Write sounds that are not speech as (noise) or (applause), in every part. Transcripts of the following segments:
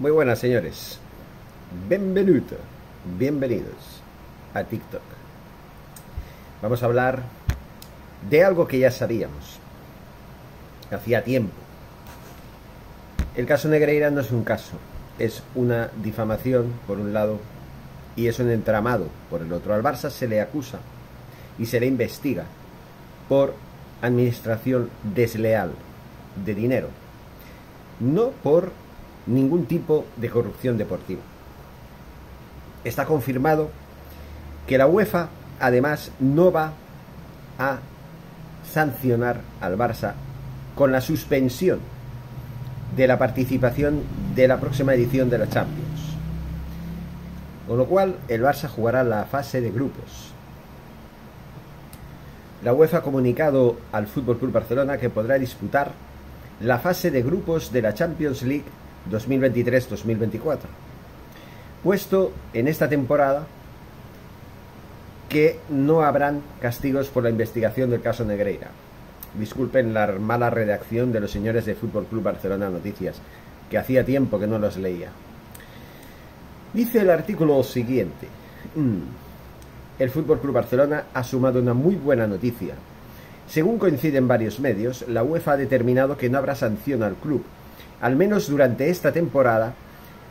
Muy buenas señores. Bienvenido, bienvenidos a TikTok. Vamos a hablar de algo que ya sabíamos. Hacía tiempo. El caso Negreira no es un caso, es una difamación por un lado y es un entramado por el otro. Al Barça se le acusa y se le investiga por administración desleal de dinero, no por ningún tipo de corrupción deportiva. Está confirmado que la UEFA además no va a sancionar al Barça con la suspensión de la participación de la próxima edición de la Champions. Con lo cual, el Barça jugará la fase de grupos. La UEFA ha comunicado al Fútbol Club Barcelona que podrá disputar la fase de grupos de la Champions League 2023-2024. Puesto en esta temporada que no habrán castigos por la investigación del caso Negreira. Disculpen la mala redacción de los señores de Fútbol Club Barcelona Noticias, que hacía tiempo que no los leía. Dice el artículo siguiente. Mm, el Fútbol Club Barcelona ha sumado una muy buena noticia. Según coinciden varios medios, la UEFA ha determinado que no habrá sanción al club, al menos durante esta temporada,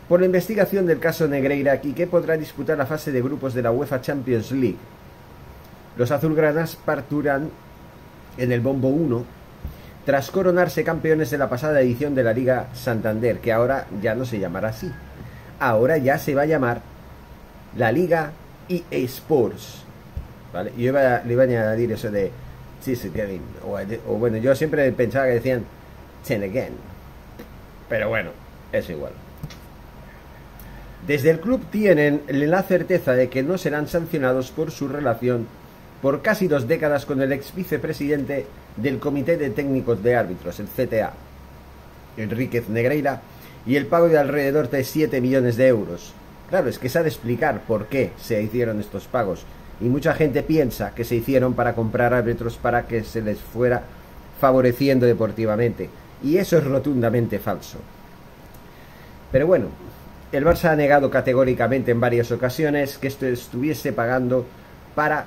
por la investigación del caso Negreira y que podrá disputar la fase de grupos de la UEFA Champions League. Los azulgranas parturán en el Bombo 1 tras coronarse campeones de la pasada edición de la Liga Santander, que ahora ya no se llamará así. Ahora ya se va a llamar la Liga EA Sports. ¿Vale? Yo le iba a añadir eso de o, o bueno, yo siempre pensaba que decían Ten again. Pero bueno, es igual. Desde el club tienen la certeza de que no serán sancionados por su relación por casi dos décadas con el ex vicepresidente del Comité de Técnicos de Árbitros, el CTA, Enríquez Negreira, y el pago de alrededor de 7 millones de euros. Claro, es que se ha de explicar por qué se hicieron estos pagos, y mucha gente piensa que se hicieron para comprar árbitros para que se les fuera favoreciendo deportivamente, y eso es rotundamente falso. Pero bueno, el Barça ha negado categóricamente en varias ocasiones que esto estuviese pagando para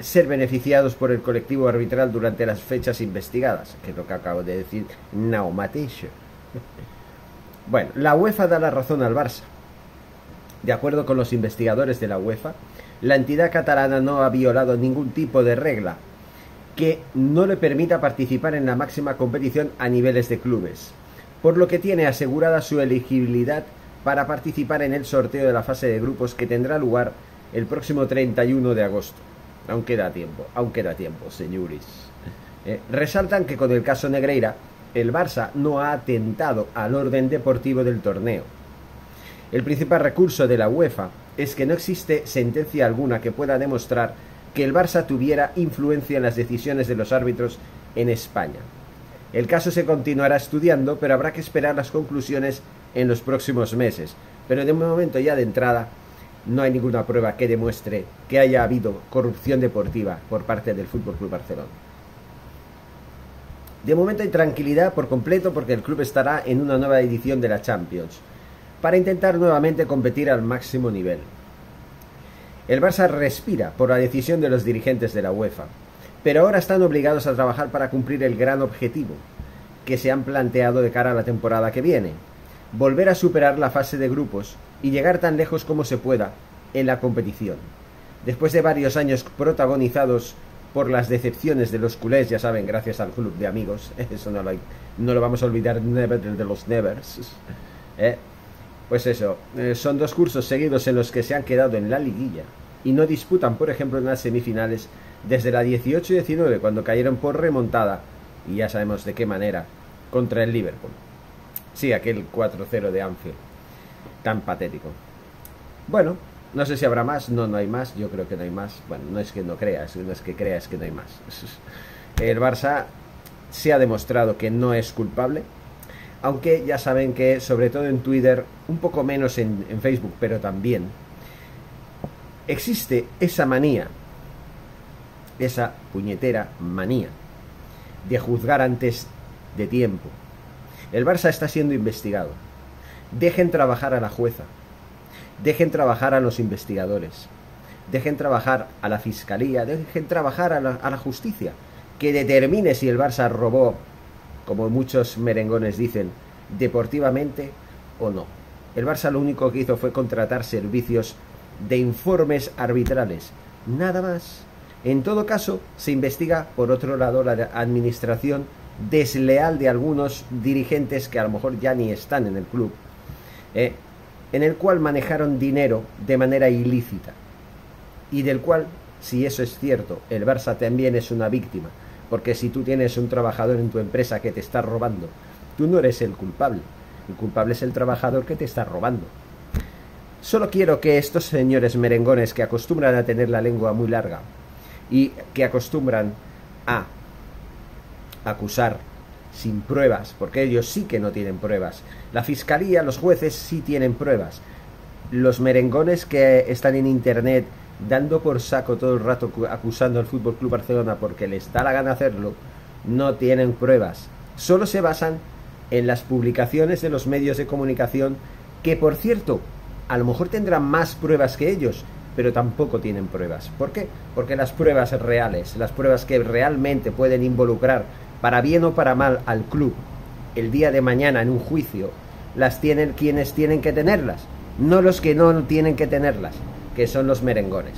ser beneficiados por el colectivo arbitral durante las fechas investigadas, que es lo que acabo de decir. (laughs) Bueno, la UEFA da la razón al Barça. De acuerdo con los investigadores de la UEFA, la entidad catalana no ha violado ningún tipo de regla que no le permita participar en la máxima competición a niveles de clubes, por lo que tiene asegurada su elegibilidad para participar en el sorteo de la fase de grupos que tendrá lugar el próximo 31 de agosto. Aún queda tiempo, aún queda tiempo, señores. Eh, resaltan que con el caso Negreira, el Barça no ha atentado al orden deportivo del torneo. El principal recurso de la UEFA es que no existe sentencia alguna que pueda demostrar que el Barça tuviera influencia en las decisiones de los árbitros en España. El caso se continuará estudiando, pero habrá que esperar las conclusiones en los próximos meses. Pero de momento ya de entrada no hay ninguna prueba que demuestre que haya habido corrupción deportiva por parte del Fútbol Club Barcelona. De momento hay tranquilidad por completo porque el club estará en una nueva edición de la Champions para intentar nuevamente competir al máximo nivel. El Barça respira por la decisión de los dirigentes de la UEFA, pero ahora están obligados a trabajar para cumplir el gran objetivo que se han planteado de cara a la temporada que viene, volver a superar la fase de grupos y llegar tan lejos como se pueda en la competición. Después de varios años protagonizados por las decepciones de los culés, ya saben, gracias al club de amigos, (laughs) eso no lo, no lo vamos a olvidar never de los nevers. (laughs) ¿eh? Pues eso, eh, son dos cursos seguidos en los que se han quedado en la liguilla y no disputan, por ejemplo, en las semifinales desde la 18 y 19, cuando cayeron por remontada, y ya sabemos de qué manera, contra el Liverpool. Sí, aquel 4-0 de Anfield. Tan patético. Bueno, no sé si habrá más. No, no hay más. Yo creo que no hay más. Bueno, no es que no creas, no es que creas que no hay más. (laughs) El Barça se ha demostrado que no es culpable. Aunque ya saben que, sobre todo en Twitter, un poco menos en, Facebook, pero también, existe esa manía, esa puñetera manía, de juzgar antes de tiempo, el Barça está siendo investigado. dejen trabajar a la jueza, dejen trabajar a los investigadores, dejen trabajar a la fiscalía, dejen trabajar a la, a la justicia, que determine si el Barça robó, como muchos merengones dicen, deportivamente o no. El Barça lo único que hizo fue contratar servicios de informes arbitrales, nada más. En todo caso, se investiga por otro lado la administración desleal de algunos dirigentes que a lo mejor ya ni están en el club, eh, en el cual manejaron dinero de manera ilícita y del cual, si eso es cierto, el Barça también es una víctima, porque si tú tienes un trabajador en tu empresa que te está robando, tú no eres el culpable, el culpable es el trabajador que te está robando. Solo quiero que estos señores merengones que acostumbran a tener la lengua muy larga y que acostumbran a acusar sin pruebas, porque ellos sí que no tienen pruebas. La fiscalía, los jueces sí tienen pruebas. Los merengones que están en internet dando por saco todo el rato acusando al Fútbol Club Barcelona porque les da la gana hacerlo, no tienen pruebas. Solo se basan en las publicaciones de los medios de comunicación que, por cierto, a lo mejor tendrán más pruebas que ellos, pero tampoco tienen pruebas. ¿Por qué? Porque las pruebas reales, las pruebas que realmente pueden involucrar para bien o para mal al club el día de mañana en un juicio, las tienen quienes tienen que tenerlas, no los que no tienen que tenerlas, que son los merengones.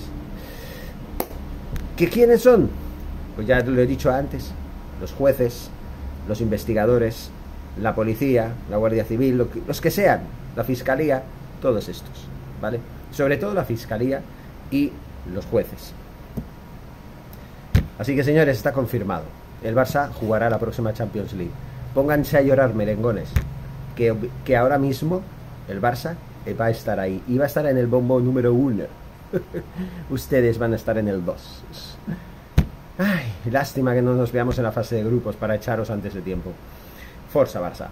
¿Que quiénes son? Pues ya lo he dicho antes, los jueces, los investigadores, la policía, la Guardia Civil, los que sean, la Fiscalía, todos estos, ¿vale? Sobre todo la Fiscalía y los jueces. Así que señores, está confirmado el Barça jugará la próxima Champions League. Pónganse a llorar, merengones, que, que ahora mismo el Barça va a estar ahí y va a estar en el bombo número uno. (laughs) Ustedes van a estar en el 2. Ay, lástima que no nos veamos en la fase de grupos para echaros antes de tiempo. Forza Barça.